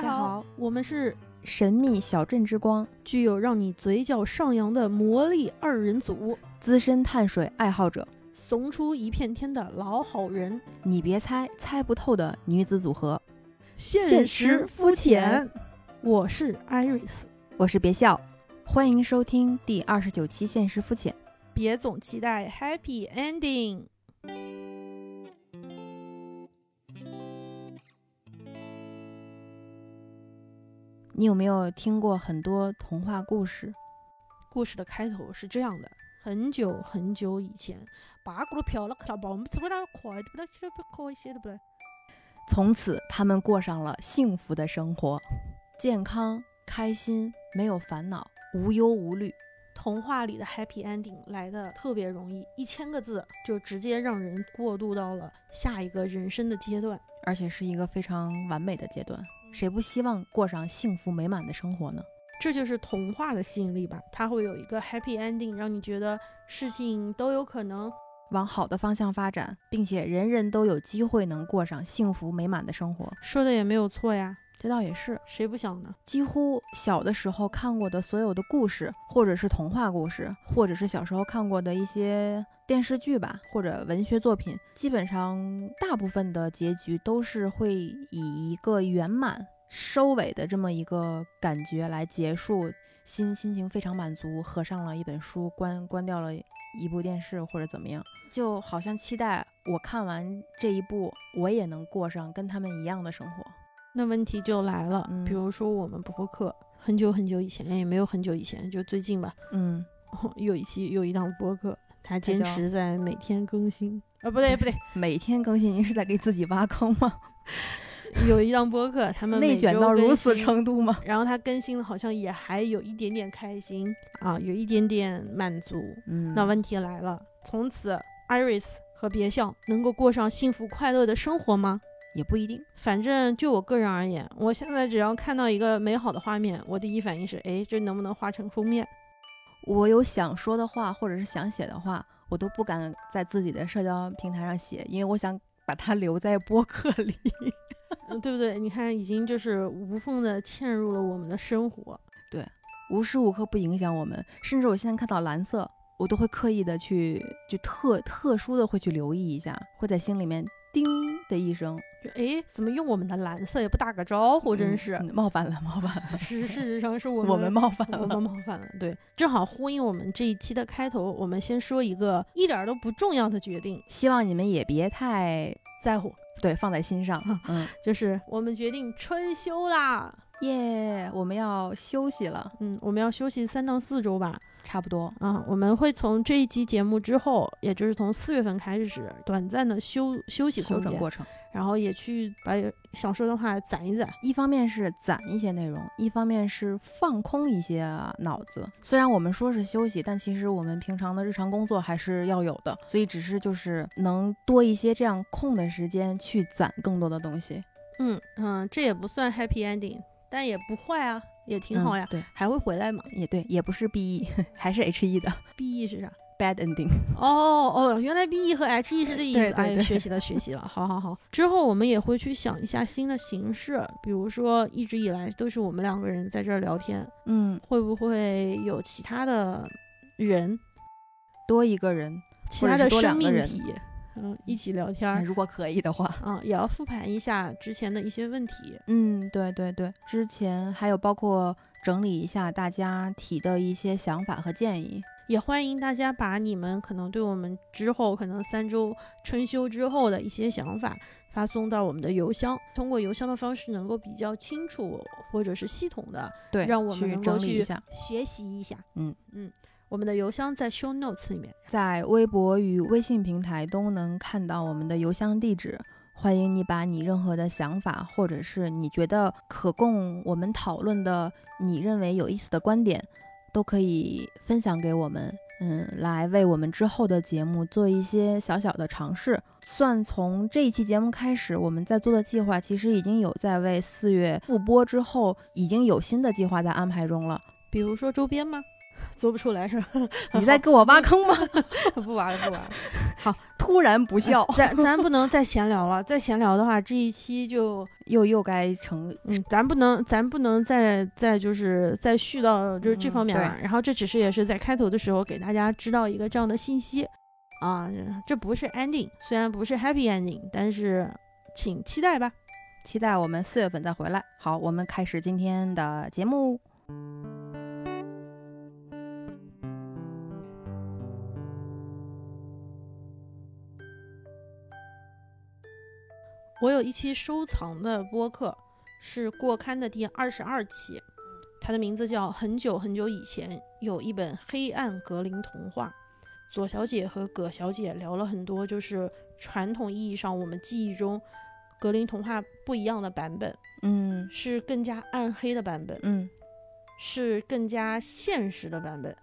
家好，我们是神秘小镇之光，具有让你嘴角上扬的魔力二人组，资深碳水爱好者，怂出一片天的老好人，你别猜，猜不透的女子组合，现实肤浅。我是 Iris，我是别笑，欢迎收听第二十九期《现实肤浅》，别总期待 Happy Ending。你有没有听过很多童话故事？故事的开头是这样的：很久很久以前。从此，他们过上了幸福的生活，健康、开心，没有烦恼，无忧无虑。童话里的 happy ending 来的特别容易，一千个字就直接让人过渡到了下一个人生的阶段，而且是一个非常完美的阶段。谁不希望过上幸福美满的生活呢？这就是童话的吸引力吧，它会有一个 happy ending，让你觉得事情都有可能往好的方向发展，并且人人都有机会能过上幸福美满的生活。说的也没有错呀。这倒也是，谁不想呢？几乎小的时候看过的所有的故事，或者是童话故事，或者是小时候看过的一些电视剧吧，或者文学作品，基本上大部分的结局都是会以一个圆满收尾的这么一个感觉来结束，心心情非常满足，合上了一本书，关关掉了一部电视或者怎么样，就好像期待我看完这一部，我也能过上跟他们一样的生活。那问题就来了，比如说我们播客很久很久以前，也没有很久以前，就最近吧，嗯，有一期有一档播客，他坚持在每天更新，啊，不对 不对，每天更新，您是在给自己挖坑吗？有一档播客，他们内卷到如此程度吗？然后他更新的好像也还有一点点开心啊，有一点点满足。嗯，那问题来了，从此 Iris 和别笑能够过上幸福快乐的生活吗？也不一定，反正就我个人而言，我现在只要看到一个美好的画面，我第一反应是，哎，这能不能画成封面？我有想说的话，或者是想写的话，我都不敢在自己的社交平台上写，因为我想把它留在播客里，嗯，对不对？你看，已经就是无缝的嵌入了我们的生活，对，无时无刻不影响我们，甚至我现在看到蓝色，我都会刻意的去，就特特殊的会去留意一下，会在心里面叮的一声。哎，怎么用我们的蓝色也不打个招呼，真是冒犯了，冒犯了。事事实上是 我们我们冒犯了，我们冒犯了。对，正好呼应我们这一期的开头，我们先说一个一点都不重要的决定，希望你们也别太在乎，对，放在心上。嗯，就是我们决定春休啦，耶，我们要休息了。嗯，我们要休息三到四周吧。差不多啊，我们会从这一期节目之后，也就是从四月份开始，短暂的休休息休整过程，然后也去把想说的话攒一攒。一方面是攒一些内容，一方面是放空一些脑子。虽然我们说是休息，但其实我们平常的日常工作还是要有的，所以只是就是能多一些这样空的时间去攒更多的东西。嗯嗯，这也不算 happy ending，但也不坏啊。也挺好呀，对，还会回来嘛？也对，也不是 B E，还是 H E 的。B E 是啥？Bad ending。哦哦，原来 B E 和 H E 是这意思。哎，学习了，学习了。好好好，之后我们也会去想一下新的形式，比如说一直以来都是我们两个人在这儿聊天，嗯，会不会有其他的人，多一个人，其他的生命体？嗯，一起聊天，如果可以的话，嗯，也要复盘一下之前的一些问题。嗯，对对对，之前还有包括整理一下大家提的一些想法和建议，也欢迎大家把你们可能对我们之后可能三周春休之后的一些想法发送到我们的邮箱，通过邮箱的方式能够比较清楚或者是系统的，对，让我们能够去学习一下。嗯嗯。我们的邮箱在 show notes 里面，在微博与微信平台都能看到我们的邮箱地址。欢迎你把你任何的想法，或者是你觉得可供我们讨论的，你认为有意思的观点，都可以分享给我们。嗯，来为我们之后的节目做一些小小的尝试。算从这一期节目开始，我们在做的计划，其实已经有在为四月复播之后，已经有新的计划在安排中了。比如说周边吗？做不出来是吧？你在给我挖坑吗？不挖了，不挖了。好，突然不笑，咱咱不能再闲聊了，再闲聊的话，这一期就又又该成嗯，咱不能咱不能再再就是再续到就是这方面了。然后这只是也是在开头的时候给大家知道一个这样的信息啊，这不是 ending，虽然不是 happy ending，但是请期待吧，期待我们四月份再回来。好，我们开始今天的节目。我有一期收藏的播客，是过刊的第二十二期，它的名字叫《很久很久以前有一本黑暗格林童话》。左小姐和葛小姐聊了很多，就是传统意义上我们记忆中格林童话不一样的版本，嗯，是更加暗黑的版本，嗯，是更加现实的版本，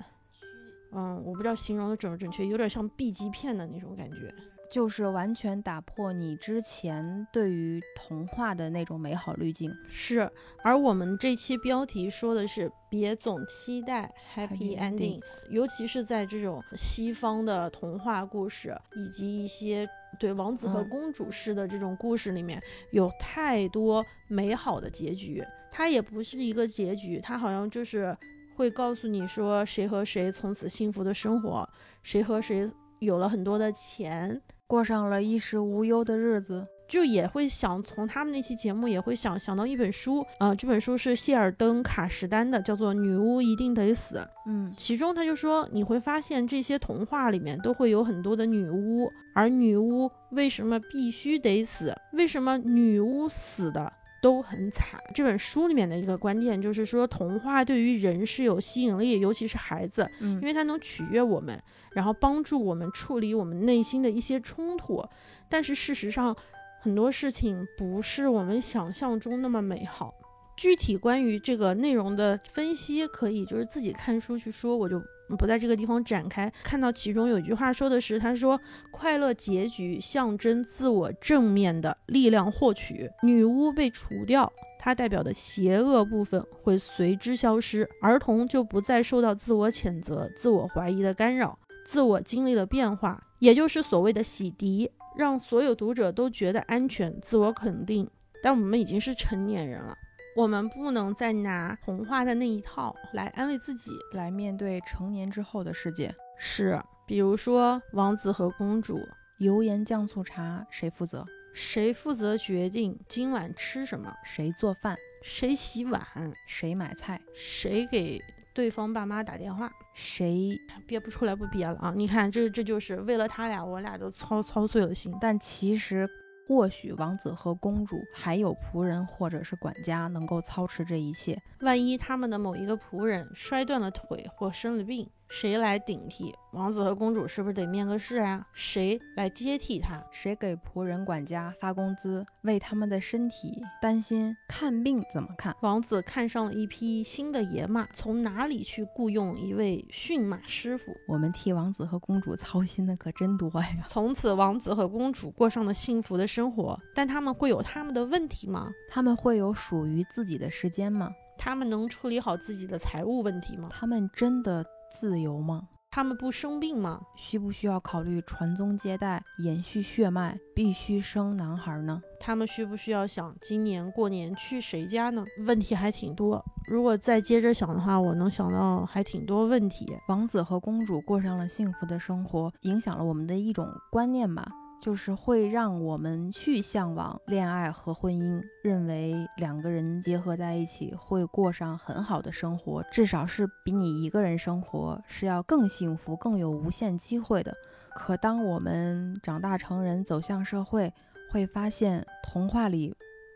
嗯，我不知道形容的准不准确，有点像 B 级片的那种感觉。就是完全打破你之前对于童话的那种美好滤镜，是。而我们这期标题说的是别总期待 happy ending，尤其是在这种西方的童话故事以及一些对王子和公主式的这种故事里面，有太多美好的结局。它也不是一个结局，它好像就是会告诉你说谁和谁从此幸福的生活，谁和谁有了很多的钱。过上了衣食无忧的日子，就也会想从他们那期节目也会想想到一本书啊，这本书是谢尔登·卡什丹的，叫做《女巫一定得死》。嗯，其中他就说，你会发现这些童话里面都会有很多的女巫，而女巫为什么必须得死？为什么女巫死的？都很惨。这本书里面的一个观点就是说，童话对于人是有吸引力，尤其是孩子，嗯，因为它能取悦我们，然后帮助我们处理我们内心的一些冲突。但是事实上，很多事情不是我们想象中那么美好。具体关于这个内容的分析，可以就是自己看书去说，我就。不在这个地方展开。看到其中有句话说的是：“他说，快乐结局象征自我正面的力量获取。女巫被除掉，它代表的邪恶部分会随之消失。儿童就不再受到自我谴责、自我怀疑的干扰。自我经历了变化，也就是所谓的洗涤，让所有读者都觉得安全、自我肯定。但我们已经是成年人了。”我们不能再拿童话的那一套来安慰自己，来面对成年之后的世界。是，比如说王子和公主，油盐酱醋茶谁负责？谁负责决定今晚吃什么？谁做饭？谁洗碗？谁买菜？谁给对方爸妈打电话？谁憋不出来不憋了啊？你看，这这就是为了他俩，我俩都操操碎了心。但其实。或许王子和公主还有仆人或者是管家能够操持这一切。万一他们的某一个仆人摔断了腿或生了病？谁来顶替王子和公主？是不是得面个试啊？谁来接替他？谁给仆人管家发工资，为他们的身体担心？看病怎么看？王子看上了一匹新的野马，从哪里去雇佣一位驯马师傅？我们替王子和公主操心的可真多呀！从此，王子和公主过上了幸福的生活，但他们会有他们的问题吗？他们会有属于自己的时间吗？他们能处理好自己的财务问题吗？他们真的？自由吗？他们不生病吗？需不需要考虑传宗接代、延续血脉，必须生男孩呢？他们需不需要想今年过年去谁家呢？问题还挺多。如果再接着想的话，我能想到还挺多问题。王子和公主过上了幸福的生活，影响了我们的一种观念吧。就是会让我们去向往恋爱和婚姻，认为两个人结合在一起会过上很好的生活，至少是比你一个人生活是要更幸福、更有无限机会的。可当我们长大成人，走向社会，会发现童话里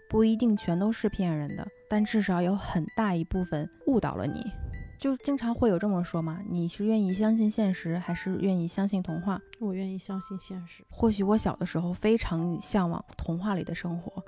不一定全都是骗人的，但至少有很大一部分误导了你。就经常会有这么说嘛？你是愿意相信现实，还是愿意相信童话？我愿意相信现实。或许我小的时候非常向往童话里的生活，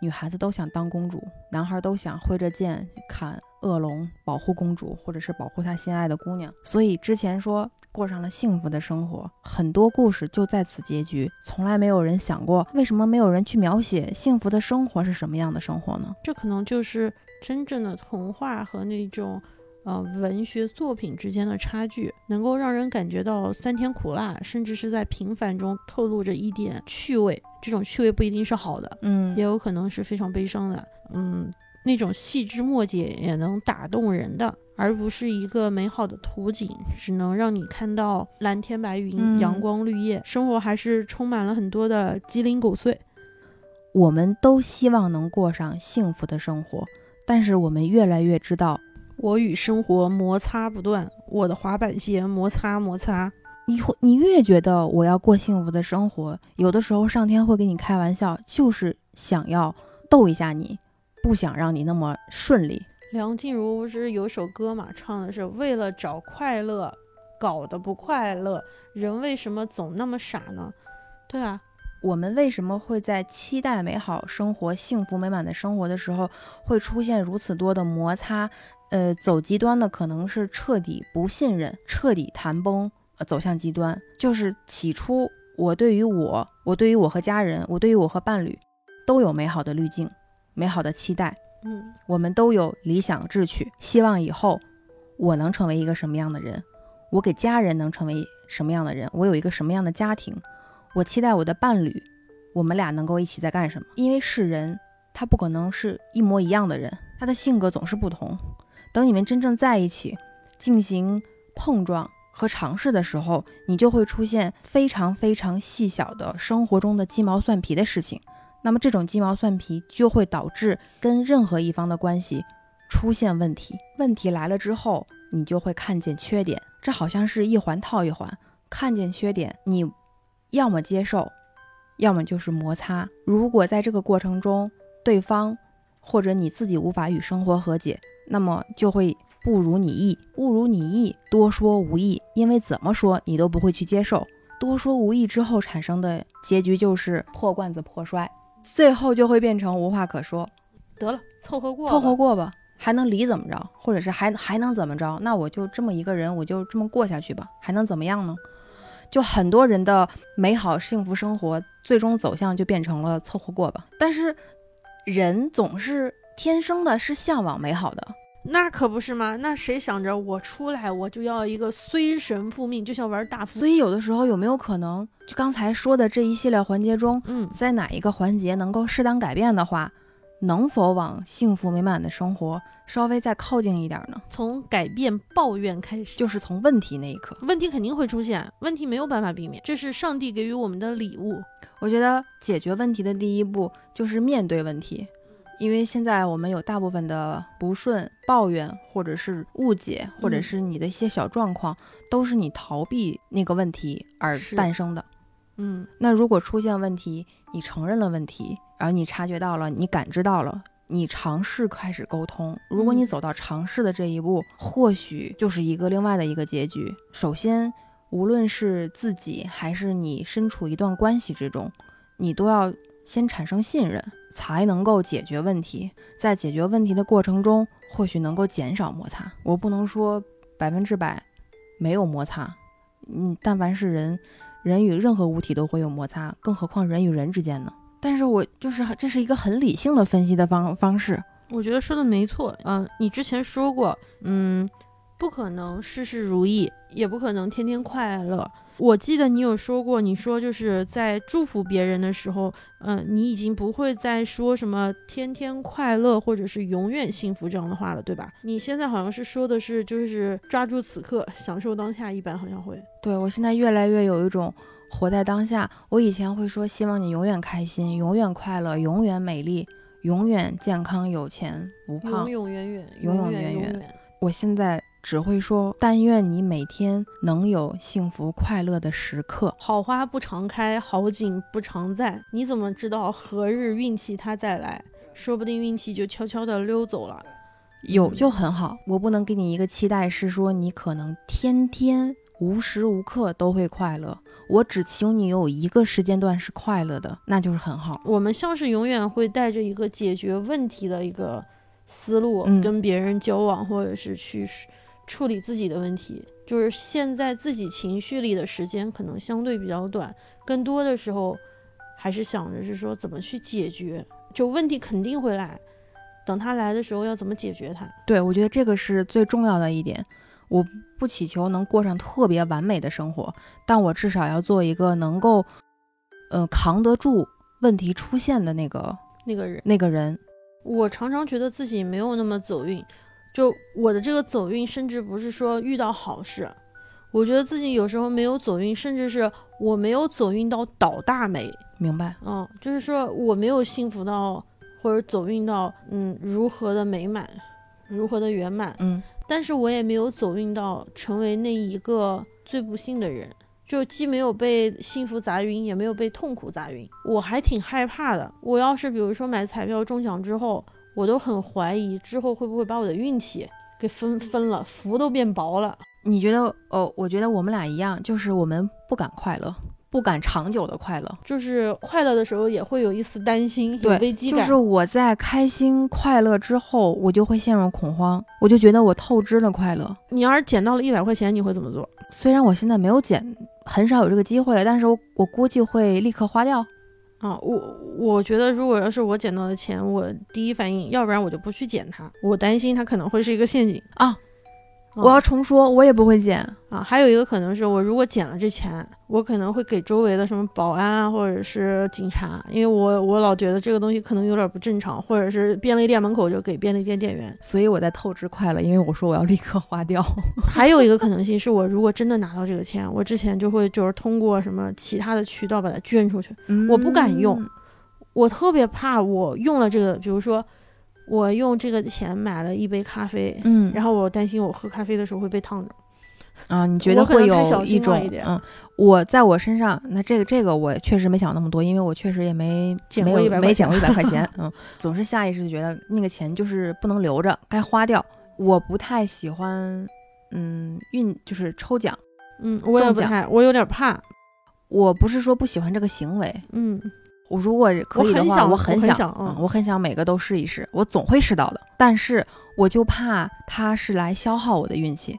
女孩子都想当公主，男孩都想挥着剑砍恶龙，保护公主，或者是保护他心爱的姑娘。所以之前说过上了幸福的生活，很多故事就在此结局。从来没有人想过，为什么没有人去描写幸福的生活是什么样的生活呢？这可能就是真正的童话和那种。呃文学作品之间的差距，能够让人感觉到酸甜苦辣，甚至是在平凡中透露着一点趣味。这种趣味不一定是好的，嗯也有可能是非常悲伤的。嗯，那种细枝末节也能打动人的，而不是一个美好的图景，只能让你看到蓝天白云、嗯阳光绿叶。生活还是充满了很多的鸡零狗碎。我们都希望能过上幸福的生活，但是我们越来越知道，我与生活摩擦不断，我的滑板鞋摩擦摩擦。你会你越觉得我要过幸福的生活，有的时候上天会跟你开玩笑，就是想要逗一下你，不想让你那么顺利。梁静茹不是有首歌嘛，唱的是为了找快乐，搞得不快乐，人为什么总那么傻呢？对啊，我们为什么会在期待美好生活、幸福美满的生活的时候，会出现如此多的摩擦？呃，走极端的可能是彻底不信任、彻底谈崩，呃，走向极端。就是起初我对于我、我对于我和家人、我对于我和伴侣，都有美好的滤镜、美好的期待，嗯，我们都有理想志趣，希望以后我能成为一个什么样的人，我给家人能成为什么样的人，我有一个什么样的家庭，我期待我的伴侣，我们俩能够一起在干什么？因为是人，他不可能是一模一样的人，他的性格总是不同。等你们真正在一起进行碰撞和尝试的时候，你就会出现非常非常细小的生活中的鸡毛蒜皮的事情。那么这种鸡毛蒜皮就会导致跟任何一方的关系出现问题。问题来了之后，你就会看见缺点，这好像是一环套一环。看见缺点，你要么接受，要么就是摩擦。如果在这个过程中，对方或者你自己无法与生活和解，那么就会不如你意。不如你意，多说无益，因为怎么说你都不会去接受。多说无益之后产生的结局就是破罐子破摔，最后就会变成无话可说。得了，凑合过，凑合过吧，还能离怎么着？或者是还还能怎么着？那我就这么一个人，我就这么过下去吧，还能怎么样呢？就很多人的美好幸福生活，最终走向就变成了凑合过吧。但是人总是天生的是向往美好的，那可不是吗？那谁想着我出来我就要一个虽神复命，就像玩大富？所以有的时候有没有可能，就刚才说的这一系列环节中，嗯，在哪一个环节能够适当改变的话，能否往幸福美满的生活稍微再靠近一点呢？从改变抱怨开始，就是从问题那一刻。问题肯定会出现，问题没有办法避免，这是上帝给予我们的礼物。我觉得解决问题的第一步就是面对问题，因为现在我们有大部分的不顺、抱怨，或者是误解，或者嗯是你的一些小状况，都是你逃避那个问题而诞生的。嗯，那如果出现问题，你承认了问题，然后你察觉到了，你感知到了。你尝试开始沟通，如果你嗯走到尝试的这一步，或许就是一个另外的一个结局。首先，无论是自己还是你身处一段关系之中，你都要先产生信任，才能够解决问题。在解决问题的过程中，或许能够减少摩擦。我不能说百分之百没有摩擦，嗯，但凡是人，人与任何物体都会有摩擦，更何况人与人之间呢？但是我就是这是一个很理性的分析的方方式，我觉得说的没错。嗯、你之前说过，嗯，不可能事事如意，也不可能天天快乐。我记得你有说过，你说就是在祝福别人的时候，嗯、你已经不会再说什么天天快乐或者是永远幸福这样的话了，对吧？你现在好像是说的是就是抓住此刻，享受当下，一般好像会。对我现在越来越有一种活在当下。我以前会说希望你永远开心、永远快乐、永远美丽、永远健康、有钱不胖永。永远远，永永远远远远。我现在只会说，但愿你每天能有幸福快乐的时刻。好花不常开，好景不常在。你怎么知道何日运气它再来？说不定运气就悄悄地溜走了。有嗯就很好，我不能给你一个期待，是说你可能天天无时无刻都会快乐。我只求你有一个时间段是快乐的，那就是很好。我们像是永远会带着一个解决问题的一个思路，嗯跟别人交往，或者是去处理自己的问题。就是现在自己情绪里的时间可能相对比较短，更多的时候还是想着是说怎么去解决。就问题肯定会来，等他来的时候要怎么解决他。对，我觉得这个是最重要的一点。我不祈求能过上特别完美的生活，但我至少要做一个能够，呃，扛得住问题出现的那个那个人。那个人。我常常觉得自己没有那么走运，就我的这个走运，甚至不是说遇到好事，我觉得自己有时候没有走运，甚至是我没有走运到倒大霉。明白？嗯，就是说我没有幸福到，或者走运到，嗯，如何的美满，如何的圆满。嗯，但是我也没有走运到成为那一个最不幸的人，就既没有被幸福砸晕，也没有被痛苦砸晕。我还挺害怕的。我要是比如说买彩票中奖之后，我都很怀疑之后会不会把我的运气给分分了，福都变薄了。你觉得？哦，我觉得我们俩一样，就是我们不敢快乐。不敢长久的快乐，就是快乐的时候也会有一丝担心，对危机感。就是我在开心快乐之后，我就会陷入恐慌，我就觉得我透支了快乐。你要是捡到了一百块钱，你会怎么做？虽然我现在没有捡，很少有这个机会了，但是我我估计会立刻花掉。啊，我我觉得如果要是我捡到的钱，我第一反应，要不然我就不去捡它，我担心它可能会是一个陷阱啊。我要重说，我也不会捡啊。还有一个可能是我如果捡了这钱，我可能会给周围的什么保安啊，或者是警察，因为我我老觉得这个东西可能有点不正常，或者是便利店门口就给便利店店员，所以我在透支快乐，因为我说我要立刻花掉。还有一个可能性是我如果真的拿到这个钱，我之前就会就是通过什么其他的渠道把它捐出去，我不敢用，我特别怕我用了这个，比如说。我用这个钱买了一杯咖啡，嗯，然后我担心我喝咖啡的时候会被烫着，啊，你觉得会有一种，嗯，我在我身上，那这个这个我确实没想那么多，因为我确实也没没有没捡过一百块钱，嗯，总是下意识就觉得那个钱就是不能留着，该花掉。我不太喜欢，嗯，运就是抽奖，嗯，我也不太，我有点怕。我不是说不喜欢这个行为，嗯。我如果可以的话，我很想，嗯，我很想每个都试一试，我总会试到的。但是我就怕它是来消耗我的运气，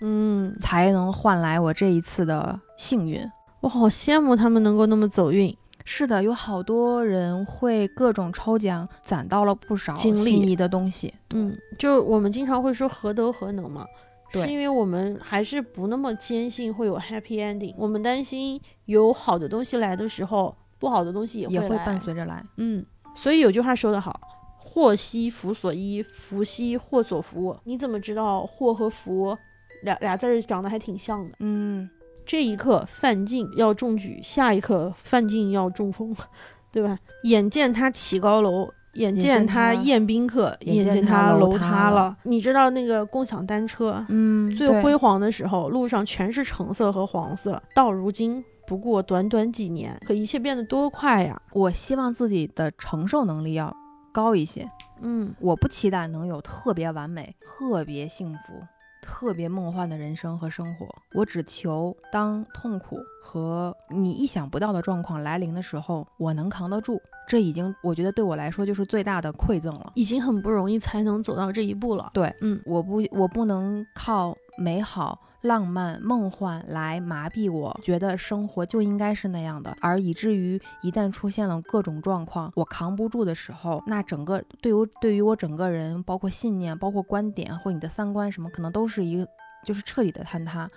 嗯，才能换来我这一次的幸运。我好羡慕他们能够那么走运。是的，有好多人会各种抽奖，攒到了不少心仪的东西。嗯，就我们经常会说何德何能嘛，是因为我们还是不那么坚信会有 happy ending，我们担心有好的东西来的时候。不好的东西也会伴随着来，嗯，所以有句话说得好，祸兮福所依，福兮祸所伏。你怎么知道祸和福俩俩字儿长得还挺像的？嗯，这一刻范进要中举，下一刻范进要中风，对吧？眼见他起高楼，眼见他宴宾客，眼见他楼塌了。你知道那个共享单车，嗯，最辉煌的时候，路上全是橙色和黄色，到如今。不过短短几年，可一切变得多快呀！我希望自己的承受能力要高一些。嗯，我不期待能有特别完美、特别幸福、特别梦幻的人生和生活。我只求当痛苦和你意想不到的状况来临的时候，我能扛得住。这已经，我觉得对我来说就是最大的馈赠了。已经很不容易才能走到这一步了。对，嗯，我不，我不能靠美好。浪漫梦幻来麻痹我，觉得生活就应该是那样的，而以至于一旦出现了各种状况，我扛不住的时候，那整个对于对于我整个人，包括信念，包括观点或你的三观什么，可能都是一个就是彻底的坍塌。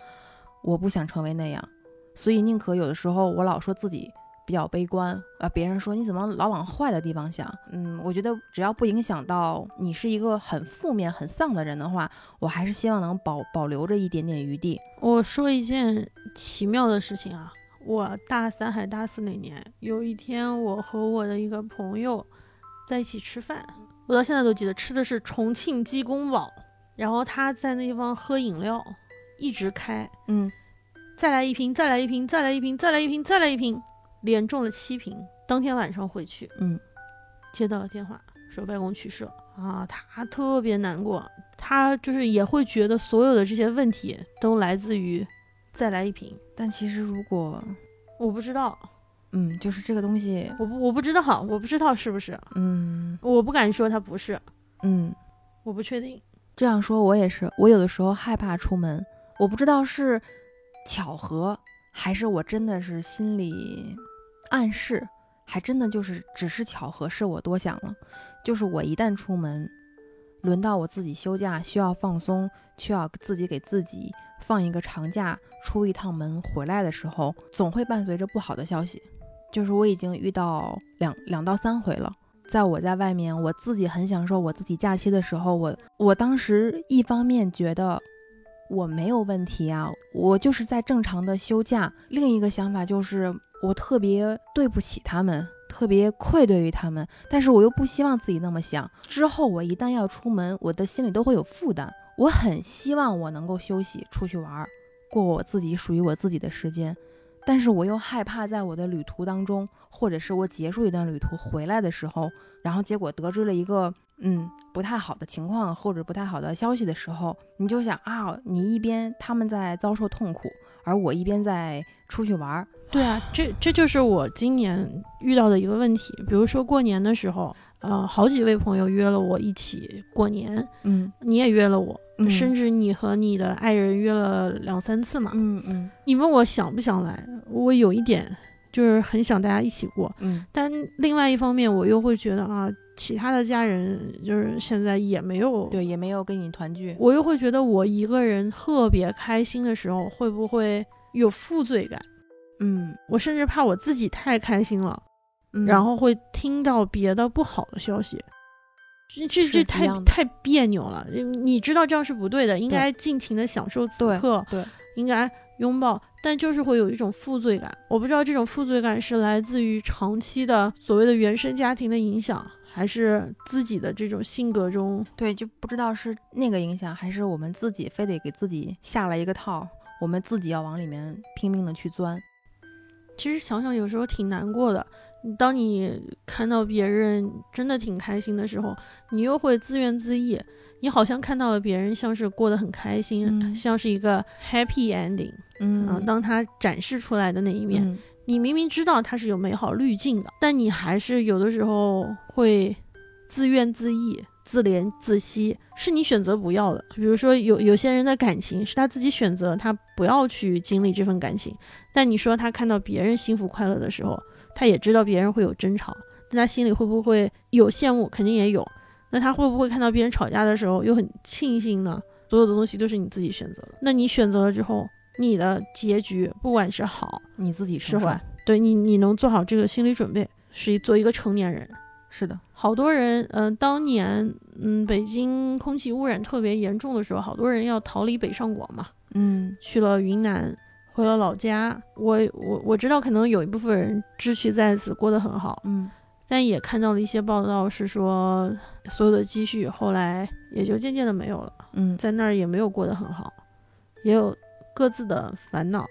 我不想成为那样，所以宁可有的时候我老说自己。比较悲观啊！别人说你怎么老往坏的地方想？嗯，我觉得只要不影响到你是一个很负面、很丧的人的话，我还是希望能保保留着一点点余地。我说一件奇妙的事情啊，我大三还大四那年，有一天我和我的一个朋友在一起吃饭，我到现在都记得吃的是重庆鸡公煲，然后他在那地方喝饮料，一直开，嗯，再来一瓶，再来一瓶，再来一瓶，再来一瓶，再来一瓶。连中了七瓶，当天晚上回去，嗯，接到了电话，说外公去世了。啊，他特别难过，他就是也会觉得所有的这些问题都来自于再来一瓶，但其实如果我不知道，嗯，就是这个东西，我不我不知道，我不知道是不是，嗯，我不敢说他不是，嗯，我不确定，这样说我也是，我有的时候害怕出门，我不知道是巧合还是我真的是心里。暗示还真的就是只是巧合，是我多想了。就是我一旦出门，轮到我自己休假，需要放松，需要自己给自己放一个长假，出一趟门回来的时候，总会伴随着不好的消息。就是我已经遇到两两到三回了。在我在外面，我自己很享受我自己假期的时候，我我当时一方面觉得我没有问题啊，我就是在正常的休假；另一个想法就是我特别对不起他们，特别愧对于他们，但是我又不希望自己那么想。之后我一旦要出门，我的心里都会有负担。我很希望我能够休息，出去玩，过我自己属于我自己的时间。但是我又害怕，在我的旅途当中，或者是我结束一段旅途回来的时候，然后结果得知了一个嗯不太好的情况或者不太好的消息的时候，你就想啊，你一边他们在遭受痛苦，而我一边在出去玩儿。对啊，这这就是我今年遇到的一个问题。比如说过年的时候，呃，好几位朋友约了我一起过年，嗯你也约了我，嗯甚至你和你的爱人约了两三次嘛。嗯嗯你问我想不想来，我有一点就是很想大家一起过，嗯但另外一方面我又会觉得啊，其他的家人就是现在也没有，对，也没有跟你团聚。我又会觉得我一个人特别开心的时候，会不会有负罪感？嗯我甚至怕我自己太开心了，嗯，然后会听到别的不好的消息。这这这太太别扭了，你知道这样是不对的，应该尽情的享受此对刻，对，应该拥抱，但就是会有一种负罪感。我不知道这种负罪感是来自于长期的所谓的原生家庭的影响，还是自己的这种性格中。对，就不知道是那个影响，还是我们自己非得给自己下了一个套，我们自己要往里面拼命的去钻。其实想想有时候挺难过的。当你看到别人真的挺开心的时候，你又会自怨自艾。你好像看到了别人像是过得很开心，嗯像是一个 happy ending 嗯啊、当他展示出来的那一面，嗯你明明知道它是有美好滤镜的，但你还是有的时候会自怨自艾、自怜自惜，是你选择不要的。比如说有有些人的感情是他自己选择，他不要去经历这份感情，但你说他看到别人幸福快乐的时候，他也知道别人会有争吵，但他心里会不会有羡慕？肯定也有。那他会不会看到别人吵架的时候又很庆幸呢？所有的东西都是你自己选择的，那你选择了之后，你的结局不管是好你自己承受是坏，对你你能做好这个心理准备，是一做一个成年人。是的，好多人，嗯、当年，嗯，北京空气污染特别严重的时候，好多人要逃离北上广嘛，嗯。去了云南，回了老家。我我我知道，可能有一部分人志趣在此，过得很好，嗯。但也看到了一些报道，是说所有的积蓄后来也就渐渐的没有了，嗯。在那儿也没有过得很好，也有各自的烦恼，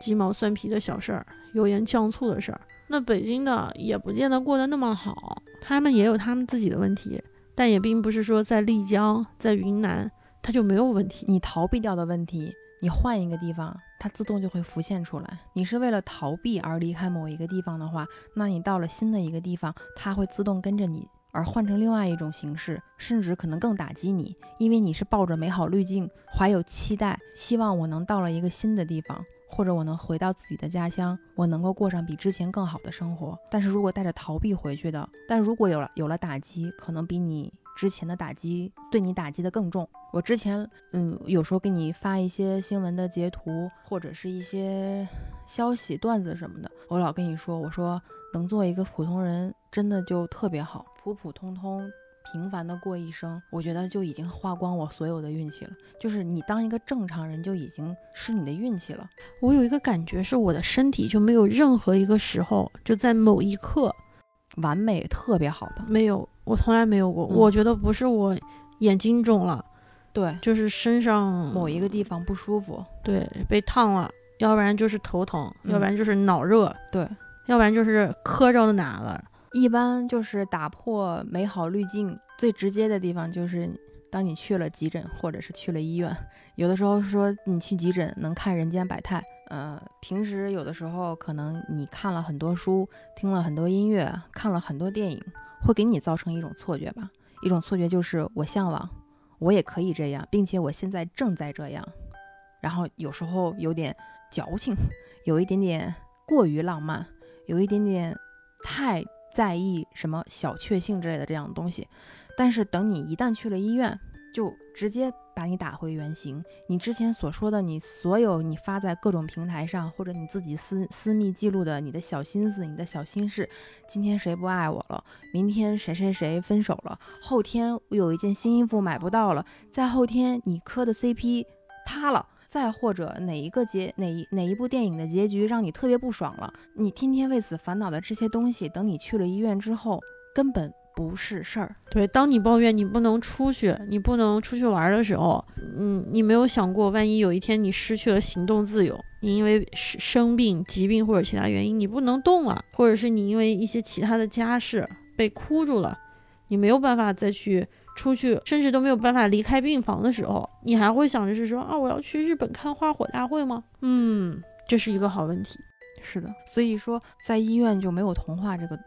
鸡毛蒜皮的小事儿，油盐酱醋的事儿。那北京的也不见得过得那么好，他们也有他们自己的问题，但也并不是说在丽江、在云南他就没有问题。你逃避掉的问题，你换一个地方，它自动就会浮现出来。你是为了逃避而离开某一个地方的话，那你到了新的一个地方，它会自动跟着你，而换成另外一种形式，甚至可能更打击你，因为你是抱着美好滤镜，怀有期待，希望我能到了一个新的地方。或者我能回到自己的家乡，我能够过上比之前更好的生活。但是如果带着逃避回去的，但如果有了有了打击，可能比你之前的打击对你打击的更重。我之前嗯，有时候给你发一些新闻的截图，或者是一些消息、段子什么的，我老跟你说，我说能做一个普通人，真的就特别好，普普通通。平凡的过一生，我觉得就已经花光我所有的运气了。就是你当一个正常人，就已经是你的运气了。我有一个感觉是，我的身体就没有任何一个时候就在某一刻完美特别好的，没有，我从来没有过。嗯我觉得不是我眼睛肿了，对，就是身上某一个地方不舒服，对被烫了，要不然就是头疼，嗯要不然就是脑热，对，要不然就是磕着哪了。一般就是打破美好滤镜最直接的地方，就是当你去了急诊或者是去了医院，有的时候说你去急诊能看人间百态，呃，平时有的时候可能你看了很多书，听了很多音乐，看了很多电影，会给你造成一种错觉吧，一种错觉就是我向往，我也可以这样，并且我现在正在这样，然后有时候有点矫情，有一点点过于浪漫，有一点点太在意什么小确幸之类的这样的东西。但是等你一旦去了医院，就直接把你打回原形。你之前所说的，你所有你发在各种平台上，或者你自己私私密记录的你的小心思、你的小心事，今天谁不爱我了？明天谁谁谁分手了？后天我有一件新衣服买不到了？再后天你磕的 CP 塌了？再或者哪一个结哪一哪一部电影的结局让你特别不爽了？你天天为此烦恼的这些东西，等你去了医院之后，根本。不是事儿。对，当你抱怨你不能出去，你不能出去玩的时候，嗯，你没有想过，万一有一天你失去了行动自由，你因为生病、疾病或者其他原因你不能动了，或者是你因为一些其他的家事被箍住了，你没有办法再去出去，甚至都没有办法离开病房的时候，你还会想着是说啊，我要去日本看花火大会吗？嗯，这是一个好问题。是的，所以说在医院就没有童话这个。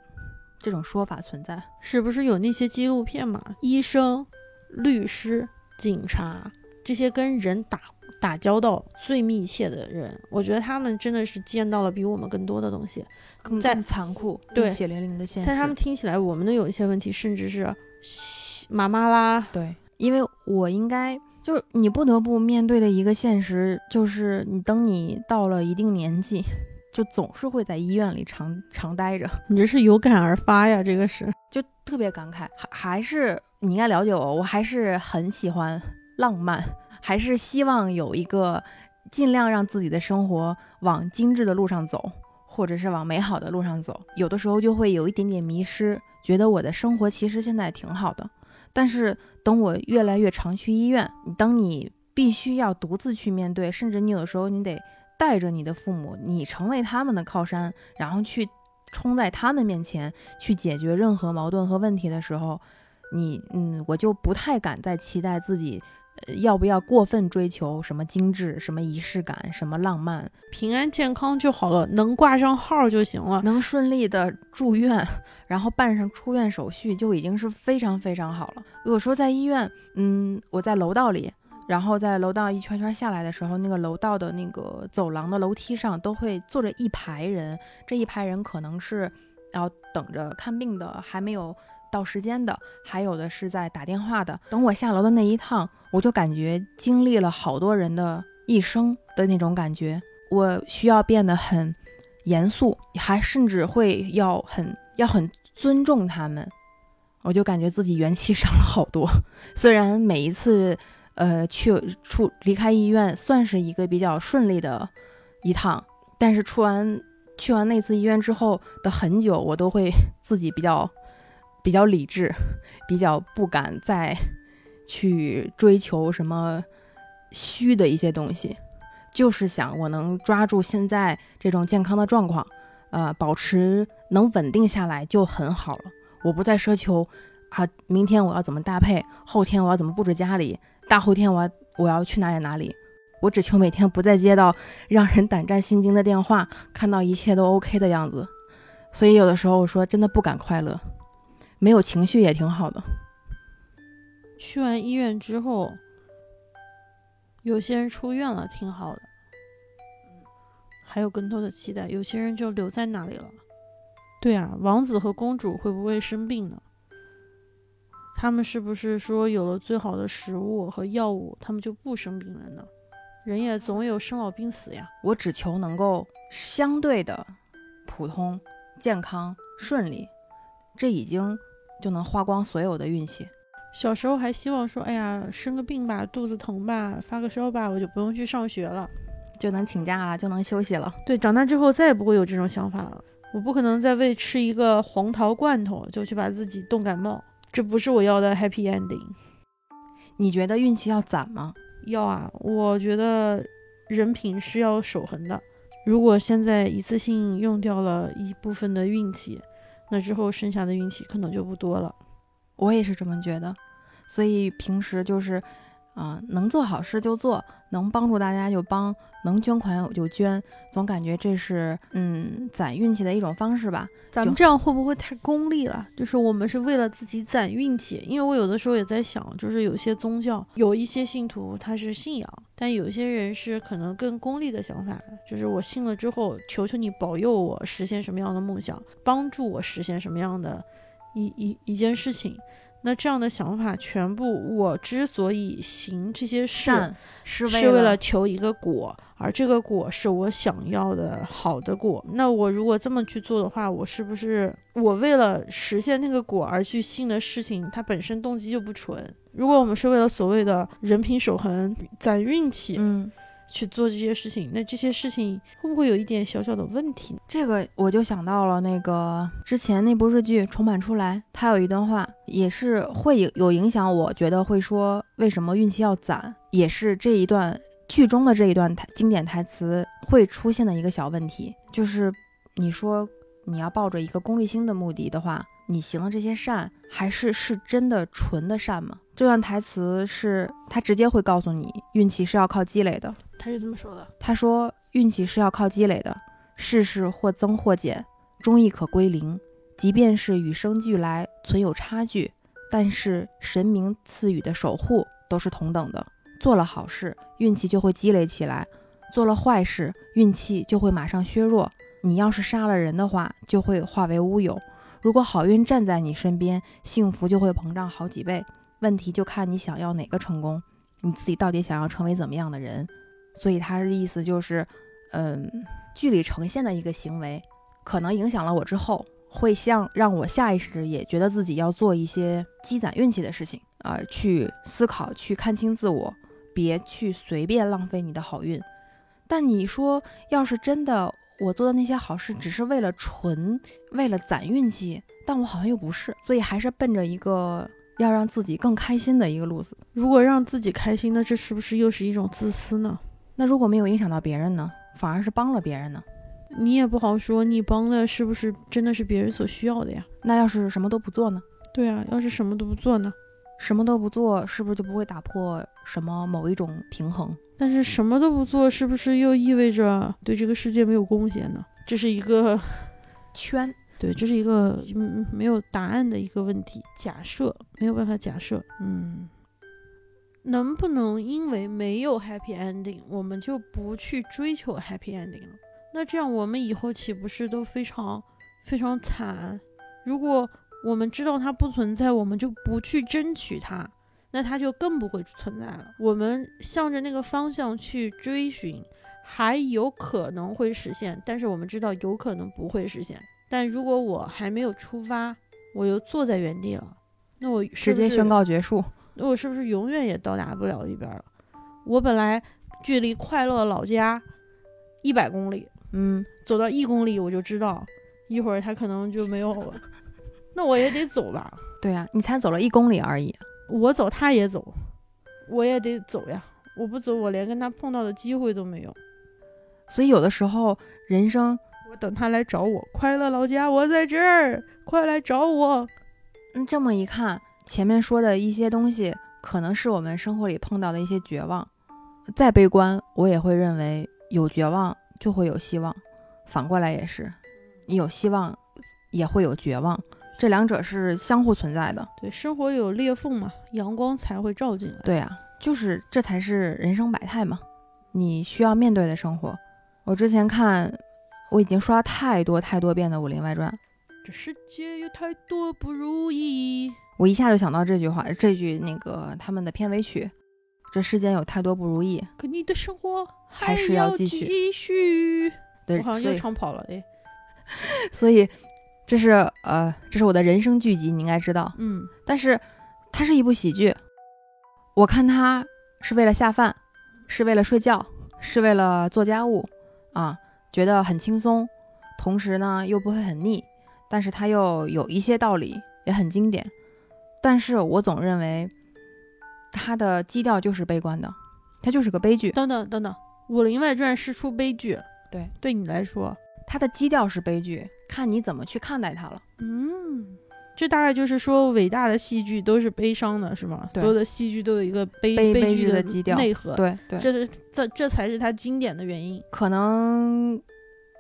这种说法存在，是不是有那些纪录片嘛？医生、律师、警察这些跟人打打交道最密切的人，我觉得他们真的是见到了比我们更多的东西，更残酷、对血淋淋的现实。在他们听起来，我们的有一些问题，甚至是妈妈啦。对，因为我应该就是你不得不面对的一个现实，就是你等你到了一定年纪。就总是会在医院里常常待着，你这是有感而发呀？这个是就特别感慨，还还是你应该了解我，我还是很喜欢浪漫，还是希望有一个尽量让自己的生活往精致的路上走，或者是往美好的路上走。有的时候就会有一点点迷失，觉得我的生活其实现在挺好的。但是等我越来越常去医院，当你必须要独自去面对，甚至你有时候你得。带着你的父母，你成为他们的靠山，然后去冲在他们面前去解决任何矛盾和问题的时候，你嗯，我就不太敢再期待自己，要不要过分追求什么精致、什么仪式感、什么浪漫，平安健康就好了，能挂上号就行了，能顺利的住院，然后办上出院手续就已经是非常非常好了。如果说在医院，嗯，我在楼道里。然后在楼道一圈圈下来的时候，那个楼道的那个走廊的楼梯上都会坐着一排人，这一排人可能是要等着看病的，还没有到时间的，还有的是在打电话的。等我下楼的那一趟，我就感觉经历了好多人的一生的那种感觉，我需要变得很严肃，还甚至会要很要很尊重他们，我就感觉自己元气上了好多。虽然每一次。呃，去出离开医院算是一个比较顺利的一趟，但是出完去完那次医院之后的很久，我都会 自己比较比较理智，比较不敢再去追求什么虚的一些东西，就是想我能抓住现在这种健康的状况，呃，保持能稳定下来就很好了。我不再奢求啊，明天我要怎么搭配，后天我要怎么布置家里。大后天我要我要去哪里哪里，我只求每天不再接到 让人胆战心惊的电话，看到一切都 OK 的样子。所以有的时候我说真的不敢快乐，没有情绪也挺好的。去完医院之后，有些人出院了，挺好的，还有更多的期待。有些人就留在那里了。对啊，王子和公主会不会生病呢？他们是不是说有了最好的食物和药物，他们就不生病了呢？人也总有生老病死呀。我只求能够相对的普通、健康、顺利，这已经就能花光所有的运气。小时候还希望说，哎呀，生个病吧，肚子疼吧，发个烧吧，我就不用去上学了，就能请假了，就能休息了。对，长大之后再也不会有这种想法了。我不可能再为吃一个黄桃罐头就去把自己冻感冒。这不是我要的 happy ending。你觉得运气要攒吗？要啊，我觉得人品是要守恒的。如果现在一次性用掉了一部分的运气，那之后剩下的运气可能就不多了。我也是这么觉得，所以平时就是。啊，能做好事就做，能帮助大家就帮，能捐款我就捐，总感觉这是嗯攒运气的一种方式吧。咱们这样会不会太功利了？就是我们是为了自己攒运气，因为我有的时候也在想，就是有些宗教有一些信徒他是信仰，但有些人是可能更功利的想法，就是我信了之后，求求你保佑我实现什么样的梦想，帮助我实现什么样的一一一件事情。那这样的想法，全部我之所以行这些事，善是是为了了求一个果，而这个果是我想要的好的果。那我如果这么去做的话，我是不是我为了实现那个果而去信的事情，它本身动机就不纯？如果我们是为了所谓的人品守恒、攒运气嗯，去做这些事情，那这些事情会不会有一点小小的问题？这个我就想到了那个之前那部日剧重版出来，它有一段话也是会有影响，我觉得会说为什么运气要攒，也是这一段剧中的这一段台经典台词会出现的一个小问题，就是你说你要抱着一个功利心的目的的话，你行了这些善，还是是真的纯的善吗？这段台词是他直接会告诉你，运气是要靠积累的。他是这么说的。他说：“运气是要靠积累的，世事或增或减，终亦可归零。即便是与生俱来存有差距，但是神明赐予的守护都是同等的。做了好事，运气就会积累起来；做了坏事，运气就会马上削弱。你要是杀了人的话，就会化为乌有。如果好运站在你身边，幸福就会膨胀好几倍。问题就看你想要哪个成功，你自己到底想要成为怎么样的人。”所以他的意思就是，嗯，剧里呈现的一个行为，可能影响了我之后，会像让我下意识也觉得自己要做一些积攒运气的事情啊、去思考，去看清自我，别去随便浪费你的好运。但你说，要是真的我做的那些好事只是为了纯为了攒运气，但我好像又不是，所以还是奔着一个要让自己更开心的一个路子。如果让自己开心，那这是不是又是一种自私呢？那如果没有影响到别人呢，反而是帮了别人呢？你也不好说，你帮的是不是真的是别人所需要的呀？那要是什么都不做呢？对啊，要是什么都不做呢？什么都不做，是不是就不会打破什么某一种平衡？但是什么都不做，是不是又意味着对这个世界没有贡献呢？这是一个，圈对，这是一个嗯没有答案的一个问题。假设没有办法假设，嗯，能不能因为没有 happy ending，我们就不去追求 happy ending 了？那这样我们以后岂不是都非常非常惨？如果我们知道它不存在，我们就不去争取它，那它就更不会存在了。我们向着那个方向去追寻，还有可能会实现，但是我们知道有可能不会实现。但如果我还没有出发，我又坐在原地了，那我直接宣告结束。那我是不是永远也到达不了一边了？我本来距离快乐老家一百公里，嗯，走到一公里我就知道，一会儿他可能就没有了，那我也得走吧。对啊，你才走了一公里而已。我走，他也走，我也得走呀。我不走，我连跟他碰到的机会都没有。所以有的时候人生，我等他来找我，快乐老家，我在这儿，快来找我。嗯，这么一看，前面说的一些东西，可能是我们生活里碰到的一些绝望。再悲观，我也会认为有绝望就会有希望，反过来也是，你有希望也会有绝望，这两者是相互存在的。对，生活有裂缝嘛，阳光才会照进来。对啊，就是这才是人生百态嘛，你需要面对的生活。我之前看，我已经刷太多太多遍的《武林外传》，这世界有太多不如意。我一下就想到这句话，这句那个他们的片尾曲，这世间有太多不如意。可你的生活还是要要继续继续。对，我好像又唱跑了，哎，所以这是呃，这是我的人生剧集，你应该知道。嗯，但是它是一部喜剧，我看它是为了下饭，是为了睡觉，是为了做家务啊，觉得很轻松，同时呢又不会很腻，但是它又有一些道理，也很经典。但是我总认为它的基调就是悲观的，它就是个悲剧，等等等等，《武林外传》是出悲剧，对，对你来说，它的基调是悲剧，看你怎么去看待它了。嗯，这大概就是说，伟大的戏剧都是悲伤的，是吗？所有的戏剧都有一个悲悲悲剧剧的基调内核，，对对，这是这这才是它经典的原因。可能，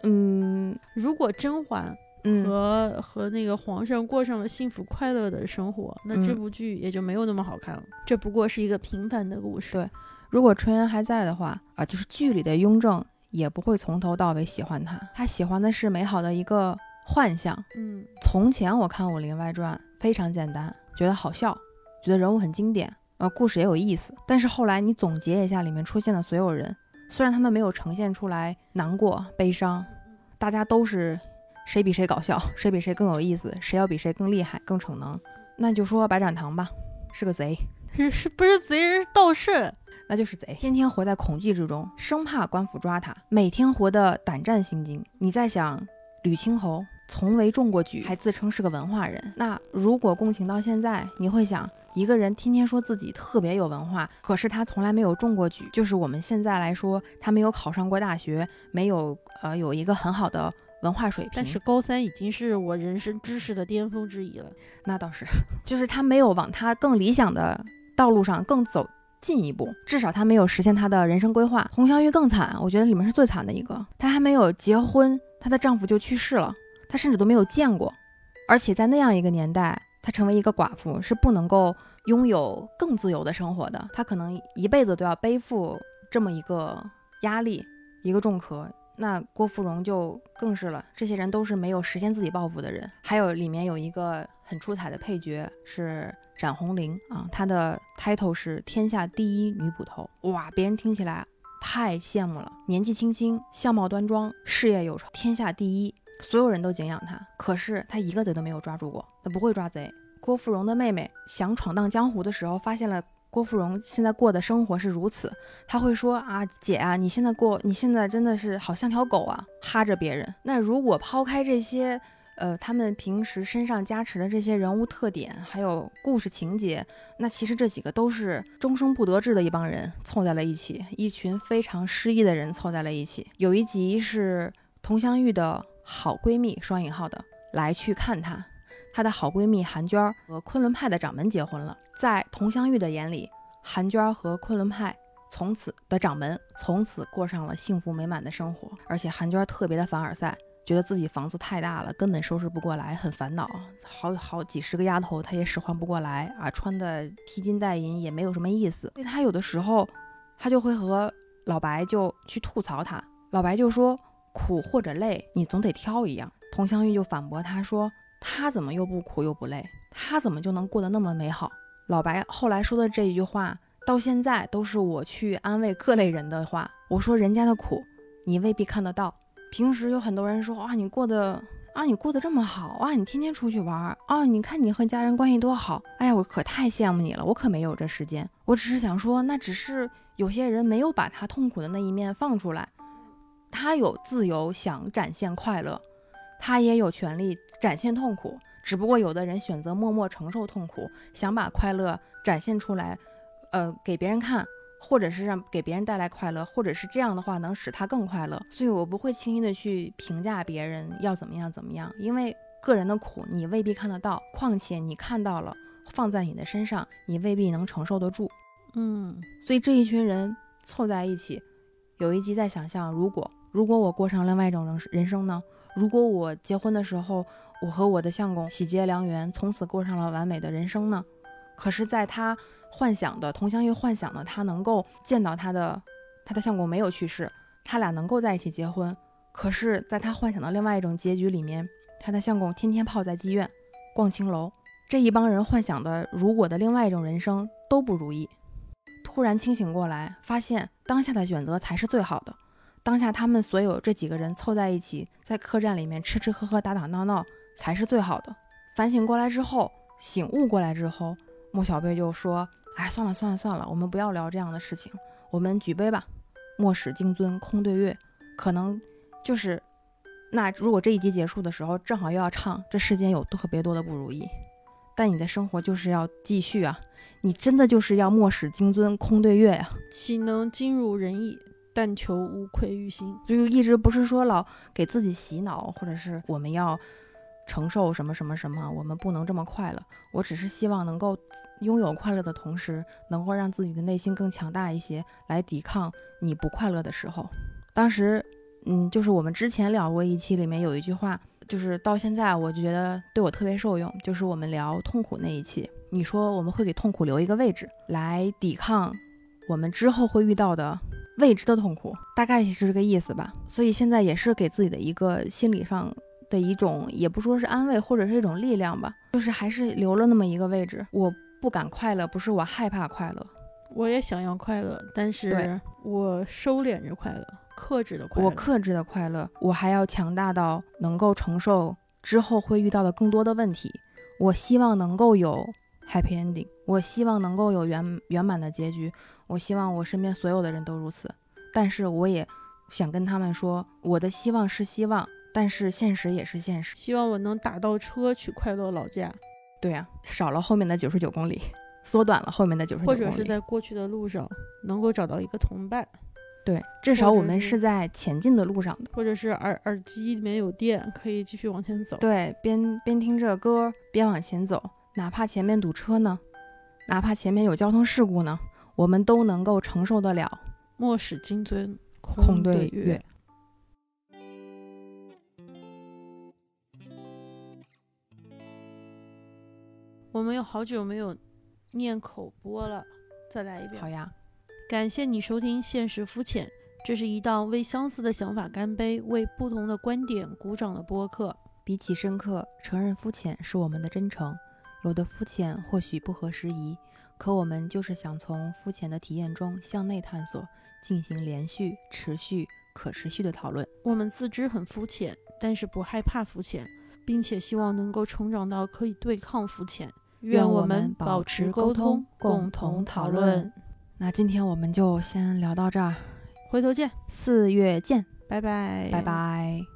嗯如果甄嬛嗯，和、和那个皇上过上了幸福快乐的生活，那这嗯部剧也就没有那么好看了。这不过是一个平凡的故事。对如果纯元还在的话啊，就是剧里的雍正也不会从头到尾喜欢他，他喜欢的是美好的一个幻象。嗯，从前我看《武林外传》非常简单，觉得好笑，觉得人物很经典，呃，故事也有意思。但是后来你总结一下里面出现的所有人，虽然他们没有呈现出来难过、悲伤，大家都是谁比谁搞笑，谁比谁更有意思，谁要比谁更厉害、更逞能，那就说白展堂吧，是个贼，是是不是贼人是盗圣？那就是贼，天天活在恐惧之中，生怕官府抓他，每天活得胆战心惊。你在想，吕青侯从未中过举，还自称是个文化人。那如果共情到现在，你会想，一个人天天说自己特别有文化，可是他从来没有中过举，就是我们现在来说，他没有考上过大学，没有呃有一个很好的文化水平。但是高三已经是我人生知识的巅峰之一了。那倒是，就是他没有往他更理想的道路上更走。进一步，至少他没有实现他的人生规划。洪湘玉更惨，我觉得里面是最惨的一个。她还没有结婚，她的丈夫就去世了，她甚至都没有见过。而且在那样一个年代，她成为一个寡妇是不能够拥有更自由的生活的。她可能一辈子都要背负这么一个压力，一个重壳。那郭芙蓉就更是了，这些人都是没有实现自己抱负的人。还有里面有一个很出彩的配角是。展红绫啊，她的 title 是天下第一女捕头，哇，别人听起来太羡慕了。年纪轻轻，相貌端庄，事业有成，天下第一，所有人都敬仰她。可是她一个贼都没有抓住过，她不会抓贼。郭芙蓉的妹妹想闯荡江湖的时候，发现了郭芙蓉现在过的生活是如此，她会说啊，姐啊，你现在过，你现在真的是好像条狗啊，哈着别人。那如果抛开这些。呃，他们平时身上加持的这些人物特点，还有故事情节，那其实这几个都是终生不得志的一帮人凑在了一起，一群非常失意的人凑在了一起。有一集是佟湘玉的好闺蜜（双引号的）来去看她，她的好闺蜜韩娟和昆仑派的掌门结婚了。在佟湘玉的眼里，韩娟和昆仑派从此的掌门从此过上了幸福美满的生活，而且韩娟特别的凡尔赛。觉得自己房子太大了，根本收拾不过来，很烦恼。好好几十个丫头，她也使唤不过来啊！穿的披金戴银也没有什么意思。所以她有的时候，她就会和老白就去吐槽他。老白就说：“苦或者累，你总得挑一样。”佟湘玉就反驳他说：“他怎么又不苦又不累？他怎么就能过得那么美好？”老白后来说的这一句话，到现在都是我去安慰各类人的话。我说：“人家的苦，你未必看得到。”平时有很多人说啊，你过得啊，你过得这么好啊，你天天出去玩儿啊，你看你和家人关系多好，哎呀，我可太羡慕你了，我可没有这时间。我只是想说，那只是有些人没有把他痛苦的那一面放出来，他有自由想展现快乐，他也有权利展现痛苦，只不过有的人选择默默承受痛苦，想把快乐展现出来，呃，给别人看。或者是让给别人带来快乐，或者是这样的话能使他更快乐，所以我不会轻易的去评价别人要怎么样怎么样，因为个人的苦你未必看得到，况且你看到了放在你的身上，你未必能承受得住。嗯，所以这一群人凑在一起，有一集在想象，如果如果我过上另外一种人人生呢？如果我结婚的时候，我和我的相公喜结良缘，从此过上了完美的人生呢？可是，在他。幻想的佟湘玉幻想的，他能够见到他的他的相公没有去世，他俩能够在一起结婚。可是，在他幻想的另外一种结局里面，他的相公天天泡在妓院，逛青楼。这一帮人幻想的如果的另外一种人生都不如意。突然清醒过来，发现当下的选择才是最好的。当下他们所有这几个人凑在一起，在客栈里面吃吃喝喝、打打闹闹才是最好的。反省过来之后，醒悟过来之后，莫小贝就说。哎，算了算了算了，我们不要聊这样的事情，我们举杯吧。莫使金樽空对月，可能就是，那如果这一集结束的时候，正好又要唱这世间有特别多的不如意，但你的生活就是要继续啊，你真的就是要莫使金樽空对月呀，岂能尽如人意？但求无愧于心。就一直不是说老给自己洗脑，或者是我们要。承受什么什么什么，我们不能这么快乐。我只是希望能够拥有快乐的同时，能够让自己的内心更强大一些，来抵抗你不快乐的时候。当时，嗯，就是我们之前聊过一期，里面有一句话，就是到现在我觉得对我特别受用，就是我们聊痛苦那一期，你说我们会给痛苦留一个位置，来抵抗我们之后会遇到的未知的痛苦，大概是这个意思吧。所以现在也是给自己的一个心理上的一种，也不说是安慰，或者是一种力量吧，就是还是留了那么一个位置。我不敢快乐，不是我害怕快乐，我也想要快乐，但是我收敛着快乐，克制的快乐。我克制的快乐，我还要强大到能够承受之后会遇到的更多的问题。我希望能够有 happy ending，我希望能够有圆圆满的结局，我希望我身边所有的人都如此。但是我也想跟他们说，我的希望是希望，但是现实也是现实。希望我能打到车去快乐老家，对啊，少了后面的九十九公里，缩短了后面的九十九公里，或者是在过去的路上能够找到一个同伴，对，至少我们是在前进的路上的。或者是耳耳机里面有电，可以继续往前走。对，边边听着歌边往前走，哪怕前面堵车呢，哪怕前面有交通事故呢，我们都能够承受得了。莫使金樽空对对月。我们有好久没有念口播了，再来一遍好。呀，感谢你收听《现实肤浅》，这是一档为相似的想法干杯、为不同的观点鼓掌的播客。比起深刻，承认肤浅是我们的真诚。有的肤浅或许不合时宜，可我们就是想从肤浅的体验中向内探索，进行连续、持续、可持续的讨论。我们自知很肤浅，但是不害怕肤浅，并且希望能够成长到可以对抗肤浅。愿我们保持沟通，共同讨论。那今天我们就先聊到这儿，回头见，四月见，拜拜，拜拜。